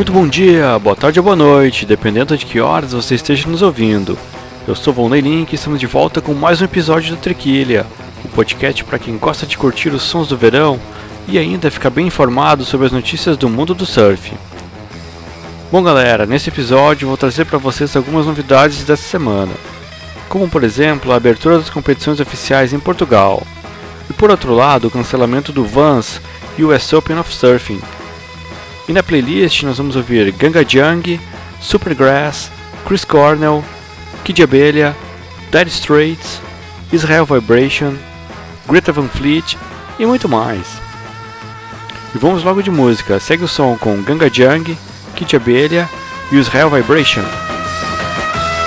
Muito bom dia, boa tarde ou boa noite, dependendo de que horas você esteja nos ouvindo. Eu sou Volney Link e estamos de volta com mais um episódio do Trequilha, o um podcast para quem gosta de curtir os sons do verão e ainda ficar bem informado sobre as notícias do mundo do surf. Bom galera, nesse episódio vou trazer para vocês algumas novidades dessa semana, como por exemplo a abertura das competições oficiais em Portugal, e por outro lado o cancelamento do Vans US Open of Surfing. E na playlist nós vamos ouvir Ganga Jung, Supergrass, Chris Cornell, Kid Abelha, Dead Straits, Israel Vibration, Greta Van Fleet e muito mais. E vamos logo de música, segue o som com Ganga Jung, Kid Abelha e Israel Vibration.